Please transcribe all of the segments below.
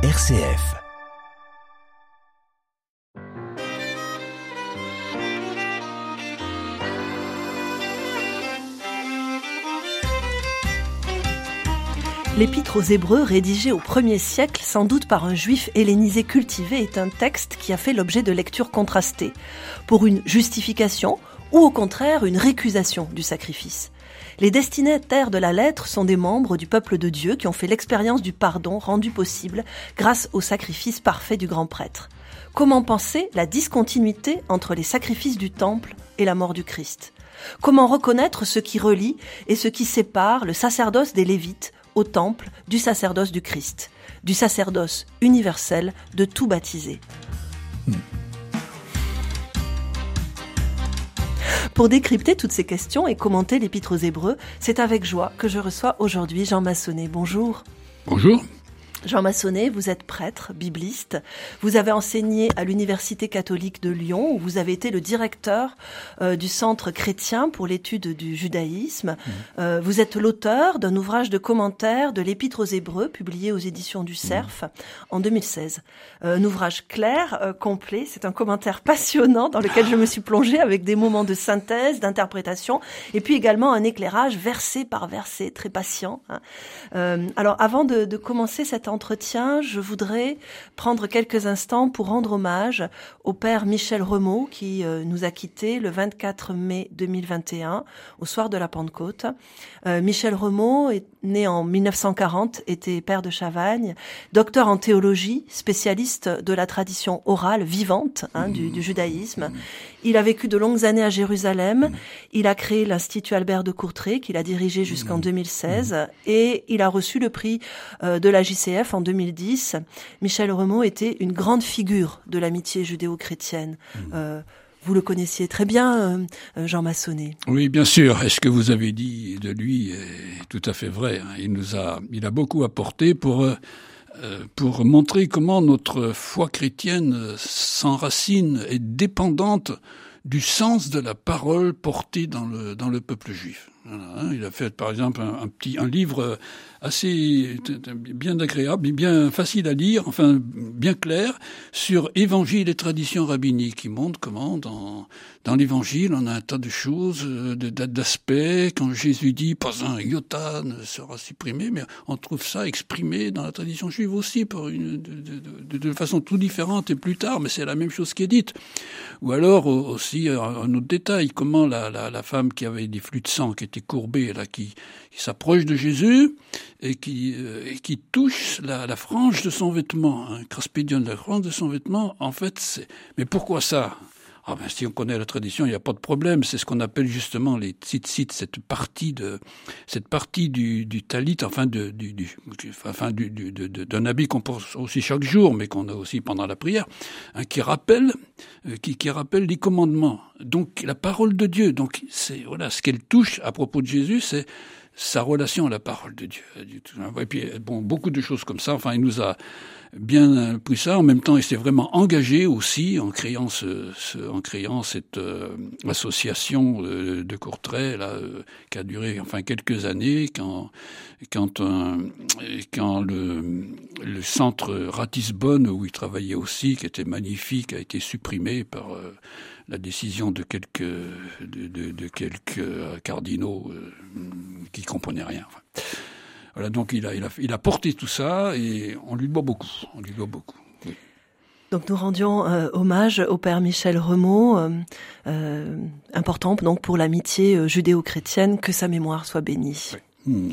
RCF. L'Épître aux Hébreux, rédigé au 1er siècle, sans doute par un juif hellénisé cultivé, est un texte qui a fait l'objet de lectures contrastées, pour une justification ou au contraire une récusation du sacrifice. Les destinataires de la lettre sont des membres du peuple de Dieu qui ont fait l'expérience du pardon rendu possible grâce au sacrifice parfait du grand prêtre. Comment penser la discontinuité entre les sacrifices du temple et la mort du Christ? Comment reconnaître ce qui relie et ce qui sépare le sacerdoce des Lévites au temple du sacerdoce du Christ, du sacerdoce universel de tout baptisé Pour décrypter toutes ces questions et commenter l'Épître aux Hébreux, c'est avec joie que je reçois aujourd'hui Jean Massonnet. Bonjour. Bonjour. Jean Massonnet, vous êtes prêtre, bibliste. Vous avez enseigné à l'Université catholique de Lyon, où vous avez été le directeur euh, du Centre chrétien pour l'étude du judaïsme. Mmh. Euh, vous êtes l'auteur d'un ouvrage de commentaires de l'Épître aux Hébreux, publié aux éditions du Cerf mmh. en 2016. Euh, un ouvrage clair, complet. C'est un commentaire passionnant dans lequel je me suis plongée avec des moments de synthèse, d'interprétation, et puis également un éclairage verset par verset, très patient. Hein. alors, avant de, de commencer cette entretien, je voudrais prendre quelques instants pour rendre hommage au père Michel Remaud qui euh, nous a quittés le 24 mai 2021 au soir de la Pentecôte. Euh, Michel Remaud est né en 1940, était père de Chavagne, docteur en théologie, spécialiste de la tradition orale vivante hein, du, du, judaïsme. Il a vécu de longues années à Jérusalem. Il a créé l'Institut Albert de Courtrai qu'il a dirigé jusqu'en 2016 et il a reçu le prix euh, de la JCF en 2010, Michel Remaud était une grande figure de l'amitié judéo-chrétienne. Mmh. Euh, vous le connaissiez très bien, euh, euh, Jean Massonnet. Oui, bien sûr. Et ce que vous avez dit de lui est tout à fait vrai. Hein. Il nous a, il a beaucoup apporté pour pour montrer comment notre foi chrétienne s'enracine et dépendante du sens de la parole portée dans le dans le peuple juif. Hein. Il a fait par exemple un, un petit un livre assez bien agréable, bien facile à lire, enfin bien clair, sur Évangile et tradition rabbinique, qui montre comment dans, dans l'Évangile on a un tas de choses, euh, d'aspects. Quand Jésus dit pas un iota ne sera supprimé, mais on trouve ça exprimé dans la tradition juive aussi par une, de, de, de façon tout différente et plus tard, mais c'est la même chose qui est dite. Ou alors aussi un autre détail, comment la, la, la femme qui avait des flux de sang qui étaient courbés, là, qui, qui s'approche de Jésus, et qui, euh, et qui touche la, la, frange de son vêtement, un hein, la frange de son vêtement, en fait, c'est... Mais pourquoi ça? Ah ben, si on connaît la tradition, il n'y a pas de problème. C'est ce qu'on appelle justement les tzitzit, cette partie de, cette partie du, du talit, enfin de, du, du enfin du d'un habit qu'on porte aussi chaque jour, mais qu'on a aussi pendant la prière, hein, qui rappelle, euh, qui, qui rappelle les commandements. Donc la parole de Dieu. Donc c'est voilà ce qu'elle touche à propos de Jésus, c'est sa relation à la parole de Dieu. Et puis, bon, beaucoup de choses comme ça. Enfin, il nous a bien pris ça. En même temps, il s'est vraiment engagé aussi en créant ce, ce en créant cette euh, association de, de Courtrai là, euh, qui a duré enfin quelques années quand quand quand le le centre Ratisbonne où il travaillait aussi, qui était magnifique, a été supprimé par euh, la décision de quelques de, de, de quelques cardinaux qui comprenaient rien. Enfin. Voilà, donc il a, il, a, il a porté tout ça et on lui doit beaucoup. On lui doit beaucoup. Oui. Donc nous rendions euh, hommage au père Michel Remaud, euh, euh, important donc pour l'amitié euh, judéo-chrétienne, que sa mémoire soit bénie. Oui. Mmh.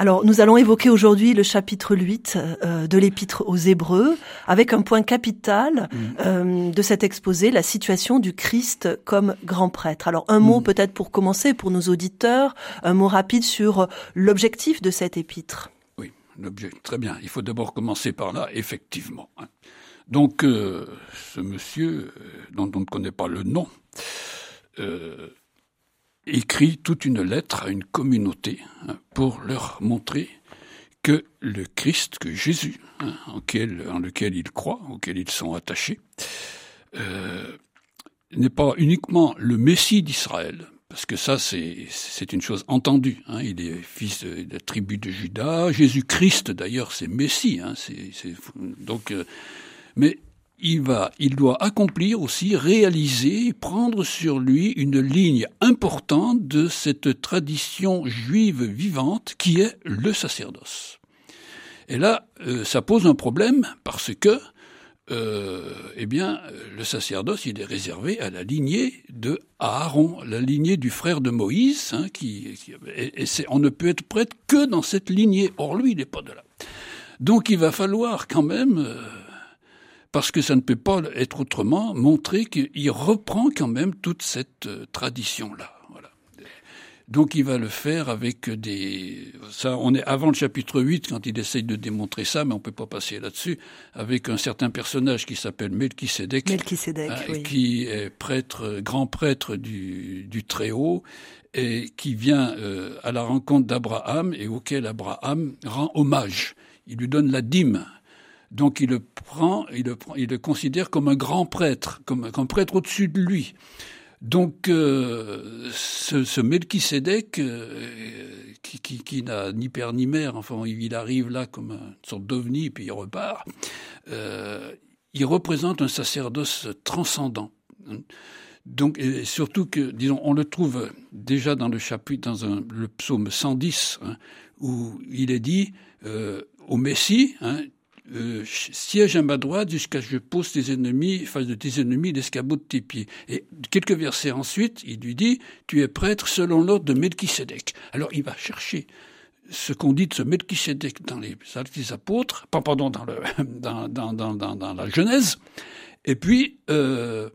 Alors, nous allons évoquer aujourd'hui le chapitre 8 euh, de l'épître aux Hébreux, avec un point capital mmh. euh, de cet exposé, la situation du Christ comme grand prêtre. Alors, un mot peut-être pour commencer, pour nos auditeurs, un mot rapide sur l'objectif de cet épître. Oui, l'objectif, très bien. Il faut d'abord commencer par là, effectivement. Hein. Donc, euh, ce monsieur, dont on ne connaît pas le nom, écrit toute une lettre à une communauté hein, pour leur montrer que le Christ, que Jésus, hein, en, quel, en, lequel ils croient, auquel ils sont attachés, euh, n'est pas uniquement le Messie d'Israël, parce que ça, c'est une chose entendue. Hein. Il est fils de, la tribu de Judas. Jésus-Christ, d'ailleurs, c'est Messie. Donc, euh, mais il va, il doit accomplir aussi, réaliser, prendre sur lui une ligne importante de cette tradition juive vivante qui est le sacerdoce. Et là, euh, ça pose un problème parce que euh, eh bien, le sacerdoce, il est réservé à la lignée de Aaron, la lignée du frère de Moïse, hein, qui, on ne peut être prêtre que dans cette lignée. Or, lui, il n'est pas de là. Donc, il va falloir quand même, euh, parce que ça ne peut pas être autrement, montrer qu'il reprend quand même toute cette euh, tradition-là. Donc il va le faire avec des... Ça, on est avant le chapitre 8 quand il essaye de démontrer ça, mais on peut pas passer là-dessus, avec un certain personnage qui s'appelle Melchisedec, Melchisedec hein, qui est prêtre, grand prêtre du, du Très-Haut, et qui vient euh, à la rencontre d'Abraham et auquel Abraham rend hommage. Il lui donne la dîme. Donc il le prend, il le, il le considère comme un grand prêtre, comme un prêtre au-dessus de lui. Donc, euh, ce, ce Melchisedec, euh, qui, qui, qui n'a ni père ni mère, enfin, il arrive là comme une sorte d'ovni, puis il repart, euh, il représente un sacerdoce transcendant. Donc, surtout que, disons, on le trouve déjà dans le chapitre, dans le psaume 110, hein, où il est dit au Messie, hein, euh, siège à ma droite jusqu'à ce que je pose tes ennemis, face de tes ennemis l'escabeau de tes pieds. Et quelques versets ensuite, il lui dit, tu es prêtre selon l'ordre de Melchisedec. Alors il va chercher ce qu'on dit de ce Melchisedec dans les actes des apôtres, pardon, dans, le, dans, dans, dans, la Genèse, et puis, euh,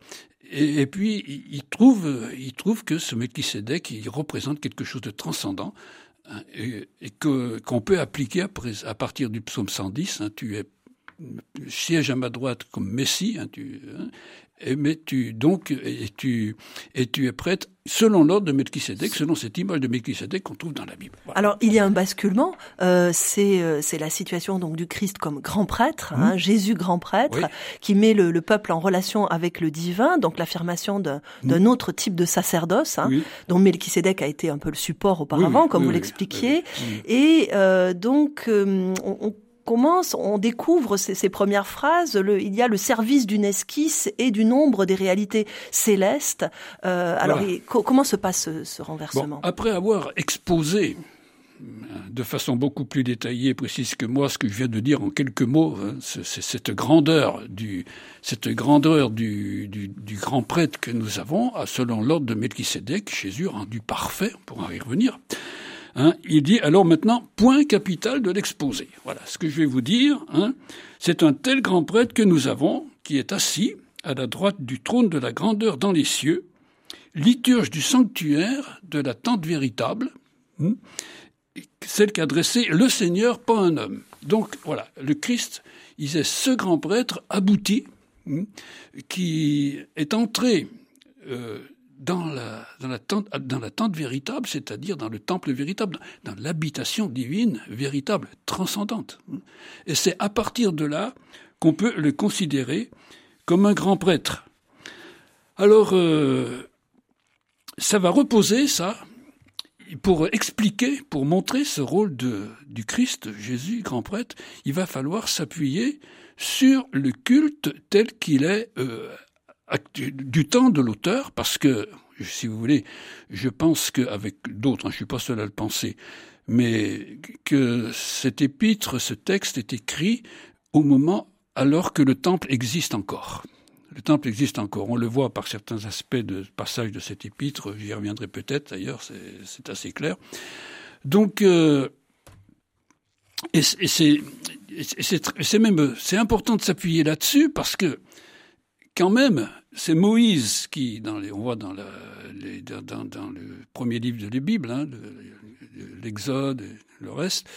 et, puis il trouve, il trouve que ce Melchisedec, il représente quelque chose de transcendant, Hein, et, que qu'on peut appliquer à partir du psaume 110. Hein, tu es siège à ma droite comme Messie, hein, tu, hein, et, mais tu donc et tu et tu es prête selon l'ordre de Melchisedec, selon cette image de Melchisedec qu'on trouve dans la Bible. Alors il y a un basculement, euh, c'est euh, c'est la situation donc du Christ comme grand prêtre, hein, mmh. Jésus grand prêtre, qui met le, le, peuple en relation avec le divin, donc l'affirmation d'un mmh. autre type de sacerdoce, hein, dont Melchisedec a été un peu le support auparavant, comme vous l'expliquiez, et euh, donc euh, on, on commence, on découvre ces, premières phrases, le, il y a le service d'une esquisse et du nombre des réalités célestes. Euh, alors, comment se passe ce, renversement? Après avoir exposé euh, de façon beaucoup plus détaillée et précise que moi ce que je viens de dire en quelques mots, hein, c'est cette grandeur du cette grandeur du, du, du, grand prêtre que nous avons, selon l'ordre de Melchisédek, Jésus rendu parfait, on pourra y revenir. Hein, il dit alors maintenant point capital de l'exposé. Voilà ce que je vais vous dire. Hein, c'est un tel grand prêtre que nous avons qui est assis à la droite du trône de la grandeur dans les cieux, liturge du sanctuaire de la tente véritable, hein, celle qu'a dressée le Seigneur, pas un homme. Donc voilà, le Christ, il est ce grand prêtre abouti hein, qui est entré euh, dans la, dans la, tente, dans la tente véritable, c'est-à-dire dans le temple véritable, dans l'habitation divine véritable, transcendante. Et c'est à partir de là qu'on peut le considérer comme un grand prêtre. Alors, euh, ça va reposer, ça, pour expliquer, pour montrer ce rôle de, du Christ, Jésus, grand prêtre, il va falloir s'appuyer sur le culte tel qu'il est euh, du temps de l'auteur, parce que, si vous voulez, je pense qu'avec d'autres, hein, je suis pas seul à le penser, mais que cet épître, ce texte est écrit au moment alors que le temple existe encore. Le temple existe encore. On le voit par certains aspects de passage de cet épître. J'y reviendrai peut-être d'ailleurs. C'est assez clair. Donc, euh, et c'est même c'est important de s'appuyer là-dessus parce que quand même, c'est Moïse qui, dans les, on voit dans, le premier livre de la Bible, hein, l'Exode et le reste,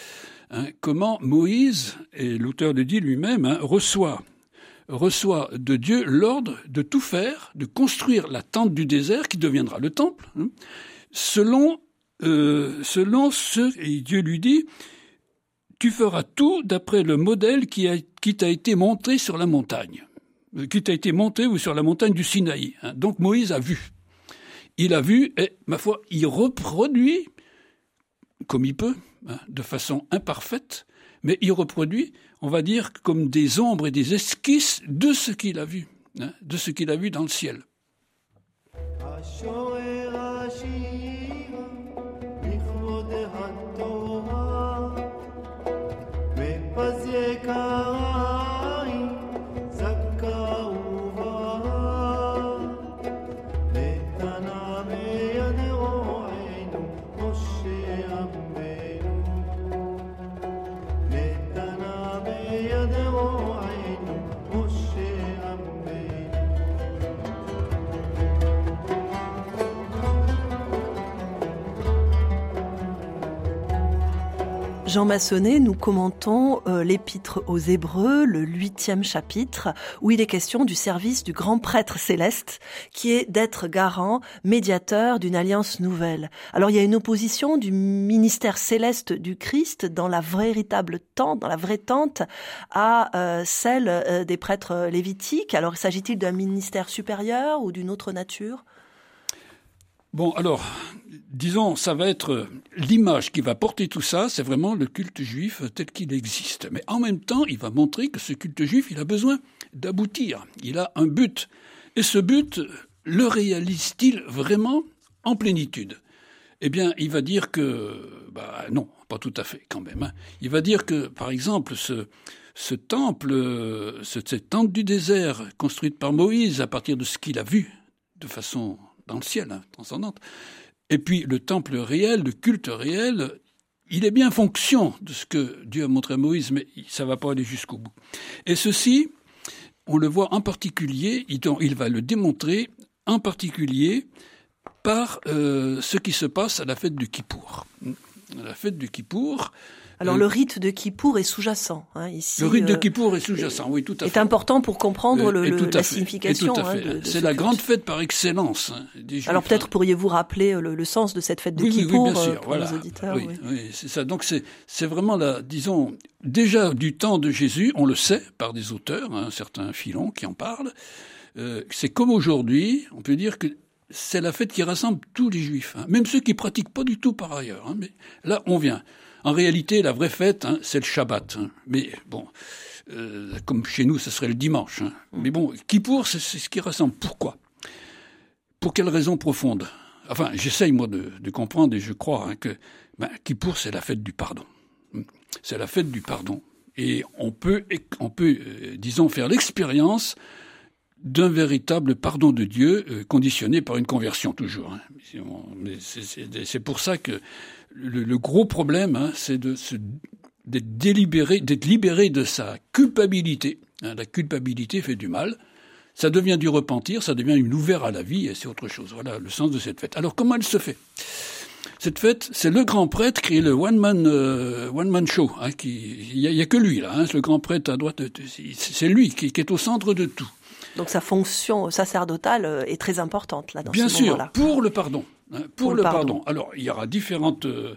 hein, comment Moïse, et l'auteur le dit lui-même, hein, reçoit, reçoit de Dieu l'ordre de tout faire, de construire la tente du désert qui deviendra le temple, selon, euh, selon ce, et Dieu lui dit, tu feras tout d'après le modèle qui t'a été montré sur la montagne qui a été monté ou sur la montagne du Sinaï. Hein. Donc Moïse a vu. il a vu et, ma foi, il reproduit, comme il peut, hein, de façon imparfaite, mais il reproduit, on va dire, comme des ombres et des esquisses de ce qu'il a vu, hein, de ce qu'il a vu dans le ciel. Jean Massonnet, nous commentons euh, l'épître aux Hébreux, le huitième chapitre, où il est question du service du grand prêtre céleste, qui est d'être garant, médiateur d'une alliance nouvelle. Alors il y a une opposition du ministère céleste du Christ dans la véritable tente, dans la vraie tente, à euh, celle euh, des prêtres lévitiques. Alors s'agit-il d'un ministère supérieur ou d'une autre nature? Bon, alors, disons, ça va être l'image qui va porter tout ça, c'est vraiment le culte juif tel qu'il existe. Mais en même temps, il va montrer que ce culte juif, il a besoin d'aboutir. Il a un but. Et ce but, le réalise-t-il vraiment en plénitude? Eh bien, il va dire que, bah non, pas tout à fait quand même. Hein. Il va dire que, par exemple, ce, ce temple, cette tente du désert construite par Moïse à partir de ce qu'il a vu de façon dans le ciel, hein, transcendante. Et puis le temple réel, le culte réel, il est bien fonction de ce que Dieu a montré à Moïse, mais ça ne va pas aller jusqu'au bout. Et ceci, on le voit en particulier, il va le démontrer en particulier par euh, ce qui se passe à la fête du Kippour. À la fête du Kippour, alors le rite de Kippour est sous-jacent. Hein, ici, le rite de euh, Kippour est sous-jacent, oui, tout à fait. Est important pour comprendre le, la signification. Hein, C'est la grande fête par excellence. Hein, Alors peut-être pourriez-vous rappeler euh, le, sens de cette fête de Kippour oui, bien sûr, euh, pour voilà. auditeurs. Oui, oui. c'est ça. Donc c'est vraiment la, disons, déjà du temps de Jésus, on le sait par des auteurs, hein, certains filons qui en parlent. Euh, c'est comme aujourd'hui, on peut dire que c'est la fête qui rassemble tous les juifs, hein, même ceux qui pratiquent pas du tout par ailleurs. Hein, mais là, on vient. En réalité, la vraie fête, hein, c'est le Shabbat. Hein. Mais bon, euh, comme chez nous, ce serait le dimanche. Hein. Mm. Mais bon, Kippour, c'est ce qui ressemble. Pourquoi? Pour quelle raison profonde? Enfin, j'essaye, moi, de, comprendre, et je crois que ben, Kippour, c'est la fête du pardon. C'est la fête du pardon. Et on peut, on peut euh, disons, faire l'expérience d'un véritable pardon de Dieu euh, conditionné par une conversion toujours. C'est pour ça que le, gros problème, hein, c'est d'être délibéré, d'être libéré de sa culpabilité. Hein, la culpabilité fait du mal. Ça devient du repentir, ça devient une ouverte à la vie, et c'est autre chose. Voilà le sens de cette fête. Alors comment elle se fait? Cette fête, c'est le grand prêtre qui est le one man euh, one man show. Hein, il y, a que lui là. Hein, le grand prêtre à droite, c'est lui qui, est au centre de tout. Donc sa fonction sacerdotale euh, est très importante là dans Bien ce sûr, pour le pardon. Hein, pour, le, pardon. Alors, il y aura différentes, euh,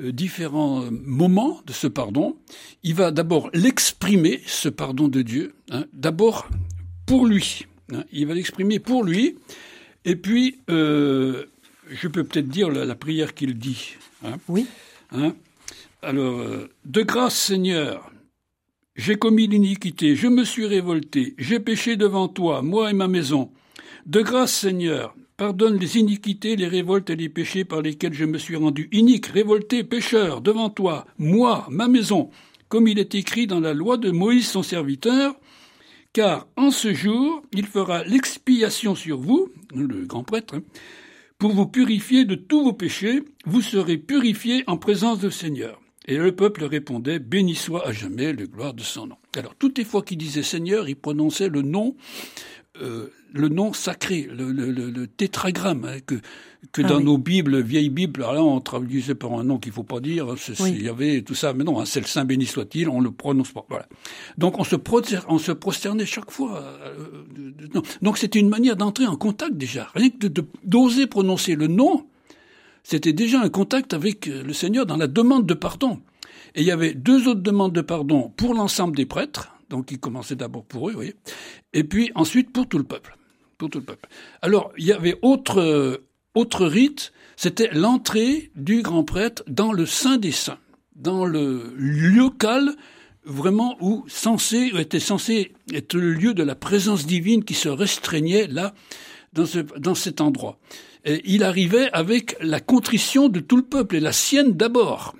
euh, différents moments de ce pardon. Il va d'abord l'exprimer, ce pardon de Dieu, hein, d'abord pour lui. Hein. il va l'exprimer pour lui, et puis, euh, je peux peut-être dire la, prière qu'il dit. oui. alors, de grâce Seigneur, j'ai commis l'iniquité, je me suis révolté, j'ai péché devant toi, moi et ma maison. De grâce Seigneur, Pardonne les iniquités, les révoltes et les péchés par lesquels je me suis rendu inique, révolté, pécheur, devant toi, moi, ma maison, comme il est écrit dans la loi de Moïse son serviteur, car en ce jour il fera l'expiation sur vous, le grand prêtre, hein, pour vous purifier de tous vos péchés, vous serez purifiés en présence du Seigneur. Et le peuple répondait, Béni soit à jamais le gloire de son nom. Alors, toutes les fois qu'il disait Seigneur, il prononçait le nom euh, le nom sacré, le, tétragramme, hein, que, que ah dans nos Bibles, vieilles Bibles, alors là on traduisait par un nom qu'il faut pas dire, hein, il y avait tout ça, mais non, hein, c'est le Saint béni soit-il, on le prononce pas. Voilà. Donc on se, on se prosternait chaque fois. Euh, Donc c'était une manière d'entrer en contact déjà, rien que d'oser prononcer le nom, c'était déjà un contact avec euh, le Seigneur dans la demande de pardon. Et il y avait deux autres demandes de pardon pour l'ensemble des prêtres, donc il commençait d'abord pour eux, vous voyez, et puis ensuite pour tout le peuple. Pour tout le peuple. Alors, il y avait autre, autre rite, c'était l'entrée du grand prêtre dans le Saint des Saints, dans le local vraiment où censé, était censé être le lieu de la présence divine qui se restreignait là, dans, ce, dans cet endroit. Et il arrivait avec la contrition de tout le peuple, et la sienne d'abord.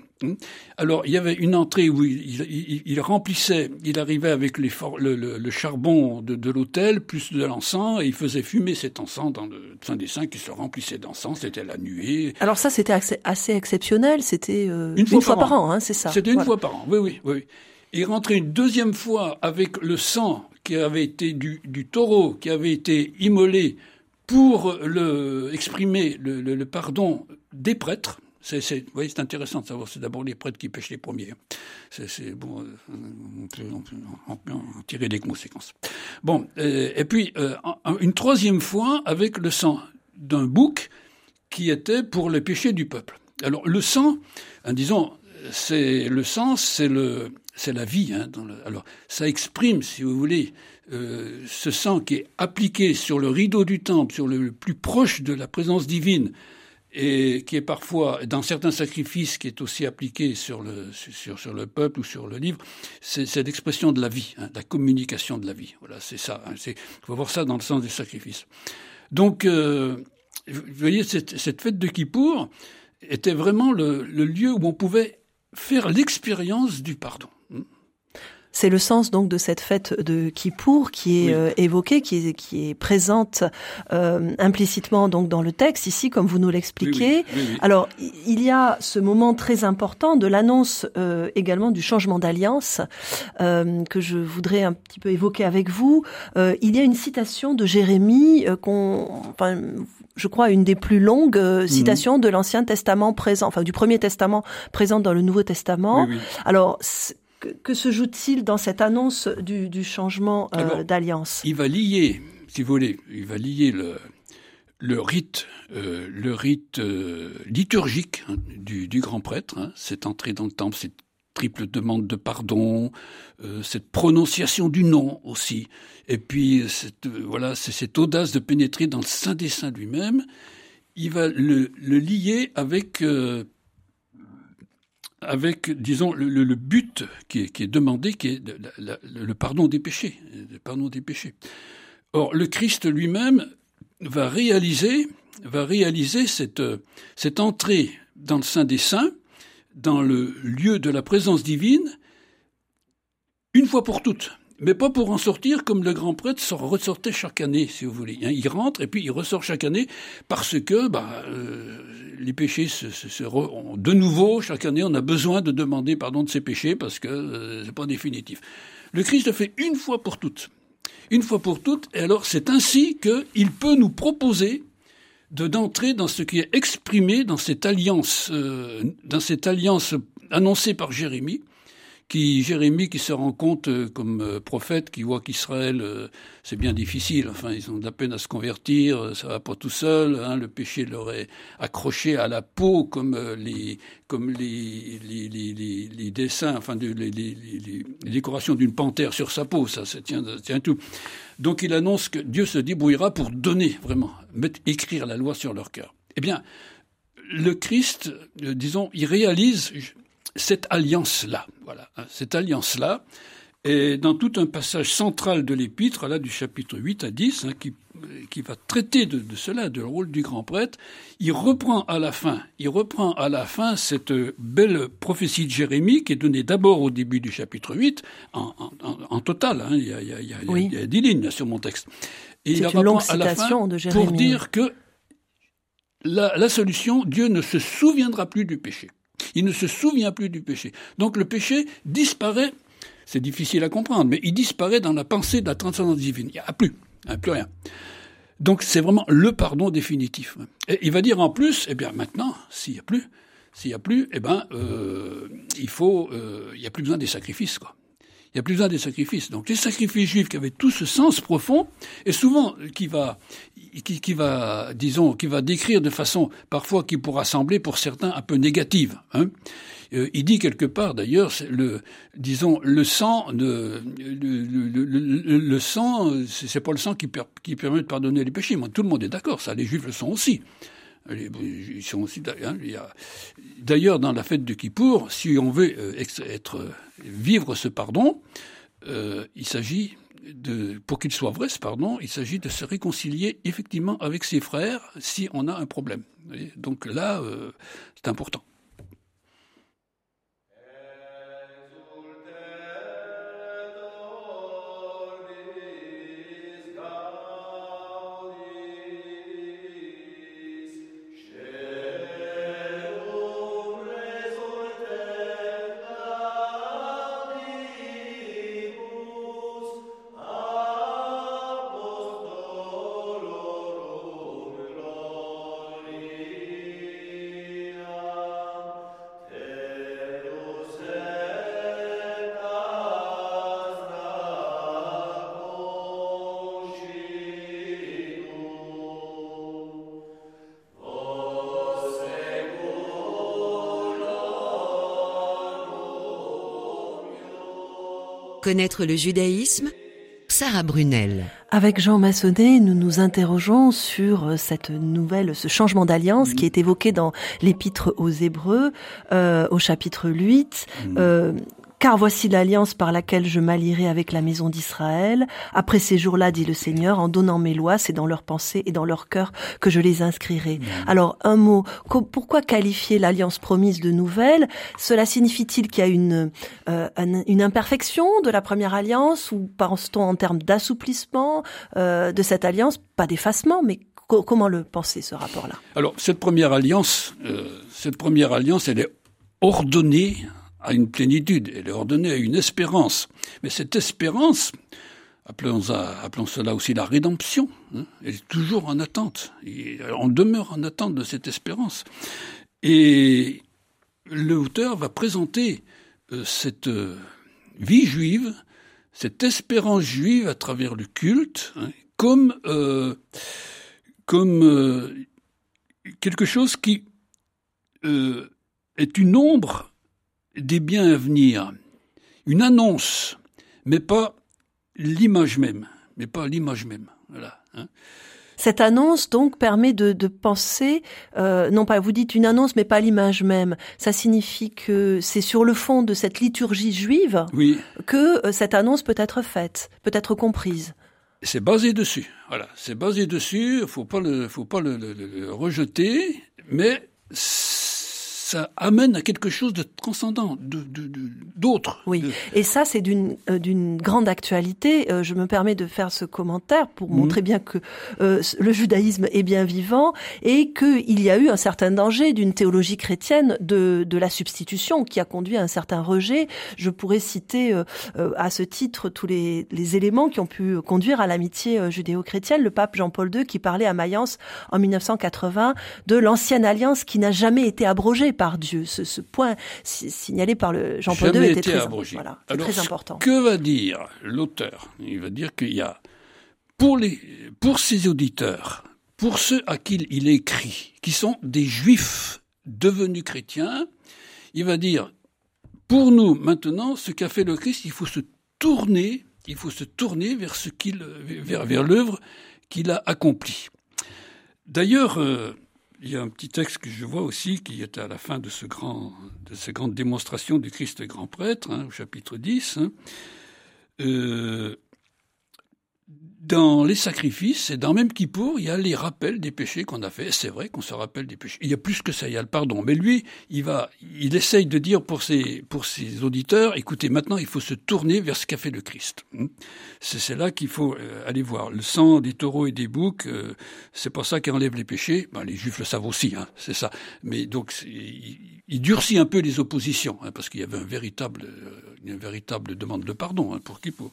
Alors, il y avait une entrée où il, remplissait, il arrivait avec les le, charbon de, l'autel, plus de l'encens, et il faisait fumer cet encens dans le Saint des Saints qui se remplissait d'encens, c'était la nuée. Alors ça, c'était assez, exceptionnel, c'était euh, une, fois, par, an, hein, c'est ça C'était une fois par an, oui, oui, oui. Il rentrait une deuxième fois avec le sang qui avait été du, taureau, qui avait été immolé pour le, exprimer le, pardon des prêtres. C'est, c'est, c'est intéressant de savoir. C'est d'abord les prêtres qui pêchent les premiers. C'est, c'est bon, euh, on peut, en tirer des conséquences. Bon, euh, et puis euh, une troisième fois avec le sang d'un bouc qui était pour le péché du peuple. Alors le sang, disons, c'est le sang, c'est le c'est la vie. Hein, alors, ça exprime, si vous voulez, euh, ce sang qui est appliqué sur le rideau du temple, sur le, plus proche de la présence divine, et qui est parfois, dans certains sacrifices, qui est aussi appliqué sur le, sur, le peuple ou sur le livre, c'est l'expression de la vie, hein, la communication de la vie. Voilà, c'est ça. Hein, il faut voir ça dans le sens du sacrifice. Donc, euh, vous voyez, cette, fête de Kippour était vraiment le lieu où on pouvait faire l'expérience du pardon. C'est le sens donc de cette fête de Kippour qui est euh, évoquée, qui est, qui est présente euh, implicitement donc dans le texte ici, comme vous nous l'expliquez. Alors il y a ce moment très important de l'annonce euh, également du changement d'alliance que je voudrais un petit peu évoquer avec vous. il y a une citation de Jérémie qu'on, enfin, je crois, une des plus longues mhm. citations de l'Ancien Testament présent, enfin du Premier Testament présent dans le Nouveau Testament. Alors, que, se joue-t-il dans cette annonce du, changement euh, d'alliance? Il va lier, si vous voulez, il va lier le, le rite, euh, le rite euh, liturgique hein, du, grand prêtre, hein, cette entrée dans le temple, cette triple demande de pardon, cette prononciation du nom aussi, et puis cette, voilà, c'est cette audace de pénétrer dans le Saint des Saints lui-même. Il va le, lier avec avec, disons, le, but qui est, demandé, qui est le pardon des péchés, le pardon des péchés. Or, le Christ lui-même va réaliser, va réaliser cette, cette entrée dans le sein des saints, dans le lieu de la présence divine, une fois pour toutes mais pas pour en sortir comme le grand prêtre ressortait chaque année, si vous voulez. Hein. Il rentre et puis il ressort chaque année parce que bah, euh, les péchés se, se, de nouveau chaque année on a besoin de demander pardon de ses péchés parce que euh, c'est pas définitif. Le Christ le fait une fois pour toutes, une fois pour toutes, et alors c'est ainsi qu'il peut nous proposer de d'entrer dans ce qui est exprimé dans cette alliance, euh, dans cette alliance annoncée par Jérémie qui Jérémie qui se rend compte euh, comme euh, prophète, qui voit qu'Israël euh, c'est bien difficile. Enfin, ils ont de la peine à se convertir, ça va pas tout seul. Hein, le péché leur est accroché à la peau comme les comme les les, dessins, enfin les, les, décorations d'une panthère sur sa peau. Ça, ça tient tout. Donc il annonce que Dieu se débrouillera pour donner vraiment, écrire la loi sur leur cœur. Eh bien, le Christ, disons, il réalise cette alliance-là. Voilà, hein, cette alliance-là. Et dans tout un passage central de l'épître, là du chapitre 8 à 10, hein, qui, qui va traiter de, cela, du rôle du grand prêtre, il reprend à la fin, il reprend à la fin cette belle prophétie de Jérémie qui est donnée d'abord au début du chapitre 8, en, en, total, hein, il, y a, il, y a, il, y a, il y a dix lignes sur mon texte. Et il une longue à la fin de Jérémie. pour dire que la, la solution, Dieu ne se souviendra plus du péché. Il ne se souvient plus du péché. Donc le péché disparaît, c'est difficile à comprendre, mais il disparaît dans la pensée de la transcendance divine. Il n'y a plus, il n'y a plus rien. Donc c'est vraiment le pardon définitif. Il va dire en plus, eh bien maintenant, s'il n'y a plus, s'il n'y a plus, eh ben, euh, il faut, euh, il n'y a plus besoin des sacrifices, quoi. Il n'y a plus besoin des sacrifices. Donc les sacrifices juifs qui avaient tout ce sens profond, et souvent qui va, qui, va, disons, qui va décrire de façon parfois qui pourra sembler pour certains un peu négative. Hein. Euh, il dit quelque part d'ailleurs, le, disons, le sang, le, le sang, c'est pas le sang qui, qui, permet de pardonner les péchés. Moi, tout le monde est d'accord, ça, les Juifs le sont aussi. Hein, d'ailleurs, dans la fête de Kippour, si on veut euh, être, vivre ce pardon, euh, il s'agit de, pour qu'il soit vrai ce pardon, il s'agit de se réconcilier effectivement avec ses frères si on a un problème. Donc là, euh, c'est important. Connaître le judaïsme? Sarah Brunel. Avec Jean Massonnet, nous nous interrogeons sur euh, cette nouvelle, ce changement d'alliance qui est évoqué dans l'épître aux Hébreux, euh, au chapitre 8. Car voici l'alliance par laquelle je m'allierai avec la maison d'Israël. Après ces jours-là, dit le Seigneur, en donnant mes lois, c'est dans leurs pensées et dans leur cœur que je les inscrirai. Alors, un mot. Pourquoi qualifier l'alliance promise de nouvelle? Cela signifie-t-il qu'il y a une, euh, une imperfection de la première alliance? Ou pense-t-on en termes d'assouplissement euh, de cette alliance? Pas d'effacement, mais comment le penser, ce rapport-là? Alors, cette première alliance, euh, cette première alliance, elle est ordonnée à une plénitude, elle est ordonnée à une espérance. Mais cette espérance, appelons, cela aussi la rédemption, hein, elle est toujours en attente. on demeure en attente de cette espérance. Et l'auteur va présenter euh, cette euh, vie juive, cette espérance juive à travers le culte, hein, comme, euh, comme quelque chose qui est une ombre des biens à venir, une annonce, mais pas l'image même, mais pas l'image même. Voilà. Hein. Cette annonce donc permet de, penser, euh, non pas vous dites une annonce, mais pas l'image même. Ça signifie que c'est sur le fond de cette liturgie juive que euh, cette annonce peut être faite, peut être comprise. C'est basé dessus. Voilà, c'est basé dessus. Faut pas le, faut pas le rejeter, mais ça amène à quelque chose de transcendant, de d'autre. Oui, et ça c'est d'une euh, d'une grande actualité. Euh, je me permets de faire ce commentaire pour mhm. montrer bien que euh, le judaïsme est bien vivant et qu'il y a eu un certain danger d'une théologie chrétienne de de la substitution qui a conduit à un certain rejet. Je pourrais citer à ce titre tous les les éléments qui ont pu conduire à l'amitié judéo-chrétienne. Le pape Jean-Paul II qui parlait à Mayence en 1980 de l'ancienne alliance qui n'a jamais été abrogée par Dieu. Ce, point signalé par le Jean-Paul II était très, voilà, très important. Que va dire l'auteur Il va dire qu'il y a pour les pour ses auditeurs, pour ceux à qui il écrit, qui sont des juifs devenus chrétiens, il va dire pour nous maintenant ce qu'a fait le Christ, il faut se tourner, il faut se tourner vers ce qu'il vers vers l'œuvre qu'il a accomplie. D'ailleurs, euh, il y a un petit texte que je vois aussi qui est à la fin de, ce grand, de cette grande démonstration du Christ grand prêtre, hein, au chapitre 10. Hein. Euh, dans les sacrifices et dans même Kippour, il y a les rappels des péchés qu'on a fait. C'est vrai qu'on se rappelle des péchés. Il y a plus que ça, il y a le pardon. Mais lui, il va, il essaye de dire pour ses, pour ses auditeurs, écoutez, maintenant il faut se tourner vers ce qu'a fait le Christ. Hmm. C'est là qu'il faut euh, aller voir. Le sang des taureaux et des boucs, euh, c'est pas ça qui enlève les péchés. Ben, les juifs le savent aussi, hein, c'est ça. Mais donc, il, durcit un peu les oppositions, hein, parce qu'il y avait un véritable, euh, une véritable demande de pardon hein, pour Kippour.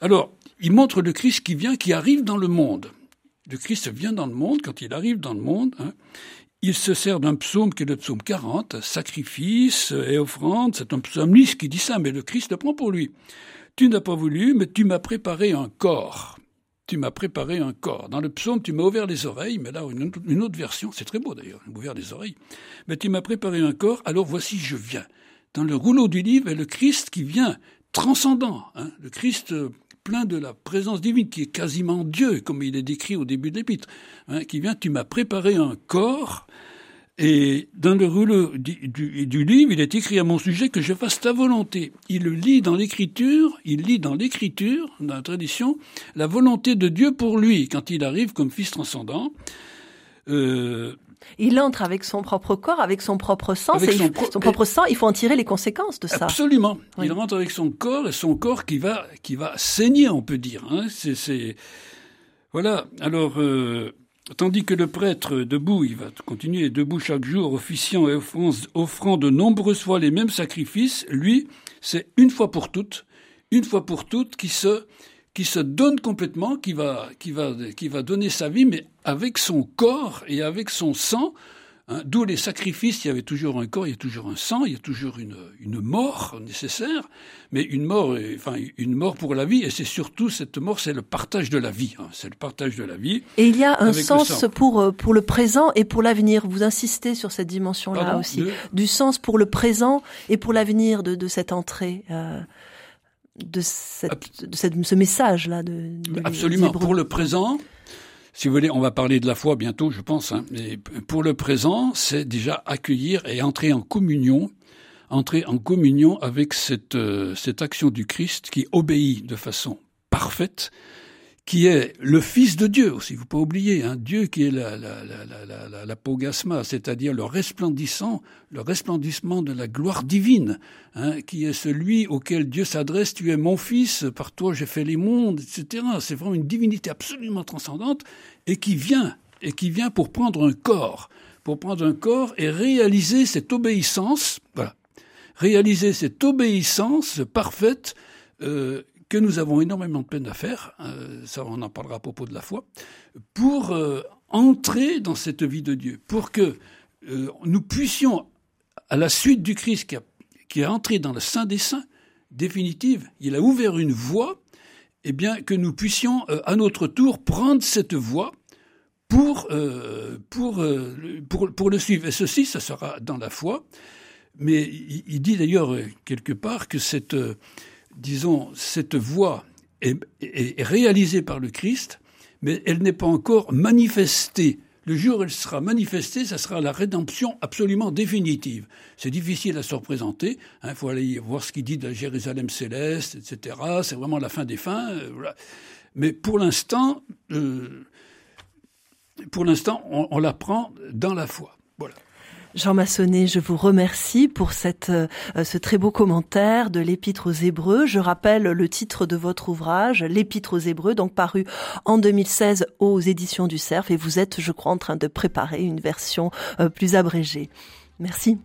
Alors, il montre le Christ qui vient, qui arrive dans le monde. Le Christ vient dans le monde, quand il arrive dans le monde, hein, il se sert d'un psaume qui est le psaume 40, sacrifice et offrande, c'est un psalmiste qui dit ça, mais le Christ le prend pour lui. Tu n'as pas voulu, mais tu m'as préparé un corps. Tu m'as préparé un corps. Dans le psaume, tu m'as ouvert les oreilles, mais là, une, autre version, c'est très beau d'ailleurs, ouvert les oreilles. Mais tu m'as préparé un corps, alors voici, je viens. Dans le rouleau du livre est le Christ qui vient, transcendant. Hein, le Christ plein de la présence divine, qui est quasiment Dieu, comme il est décrit au début de l'épître, hein, qui vient, tu m'as préparé un corps, et dans le rouleau du, du, livre, il est écrit à mon sujet que je fasse ta volonté. Il lit dans l'écriture, il lit dans l'écriture, dans la tradition, la volonté de Dieu pour lui, quand il arrive comme fils transcendant. Euh, il entre avec son propre corps, avec son propre sang. son, propre sang, il faut en tirer les conséquences de ça. Absolument. Il rentre avec son corps et son corps qui va, qui va saigner, on peut dire. Hein. C'est, voilà. Alors, euh, Tandis que le prêtre debout, il va continuer debout chaque jour, officiant et offrant, de nombreuses fois les mêmes sacrifices, lui, c'est une fois pour toutes, une fois pour toutes, qui se, qui se donne complètement, qui va, qui va, qui va donner sa vie, mais avec son corps et avec son sang, Hein, d'où les sacrifices, il y avait toujours un corps, il y a toujours un sang, il y a toujours une, une mort nécessaire, mais une mort, enfin une mort pour la vie, et c'est surtout cette mort, c'est le partage de la vie, hein, c'est le partage de la vie. Et il y a un sens pour euh, pour le présent et pour l'avenir. Vous insistez sur cette dimension-là aussi, du sens pour le présent et pour l'avenir de, de cette entrée. Euh de, cette, de cette, ce message-là. De, Absolument. Pour le présent, si vous voulez, on va parler de la foi bientôt, je pense. Hein. Mais pour le présent, c'est déjà accueillir et entrer en communion, entrer en communion avec cette, euh, cette action du Christ qui obéit de façon parfaite, qui est le Fils de Dieu aussi, vous pas oublier, hein, Dieu qui est la, la pogasma, c'est-à-dire le resplendissant, le resplendissement de la gloire divine, hein, qui est celui auquel Dieu s'adresse, tu es mon Fils, par toi j'ai fait les mondes, etc. C'est vraiment une divinité absolument transcendante et qui vient, et qui vient pour prendre un corps, pour prendre un corps et réaliser cette obéissance, voilà, réaliser cette obéissance parfaite euh, que nous avons énormément de peine à faire, euh, ça on en parlera à propos de la foi, pour euh, entrer dans cette vie de Dieu, pour que euh, nous puissions, à la suite du Christ qui, a, qui entré dans le Saint des Saints, définitive, il a ouvert une voie, eh bien que nous puissions à notre tour prendre cette voie pour, pour, pour, pour le suivre. Et ceci, ça sera dans la foi. Mais il dit d'ailleurs quelque part que cette disons, cette voie est, réalisée par le Christ, mais elle n'est pas encore manifestée. Le jour où elle sera manifestée, ça sera la rédemption absolument définitive. C'est difficile à se représenter. Il hein, faut aller voir ce qu'il dit de la Jérusalem céleste, etc. C'est vraiment la fin des fins. Euh, mais pour l'instant, euh, pour l'instant, on, on l'apprend dans la foi. Jean Massonnet, je vous remercie pour cette, euh, ce très beau commentaire de l'Épître aux Hébreux. Je rappelle le titre de votre ouvrage, L'Épître aux Hébreux, donc paru en 2016 aux éditions du Cerf, et vous êtes, je crois, en train de préparer une version euh, plus abrégée. Merci.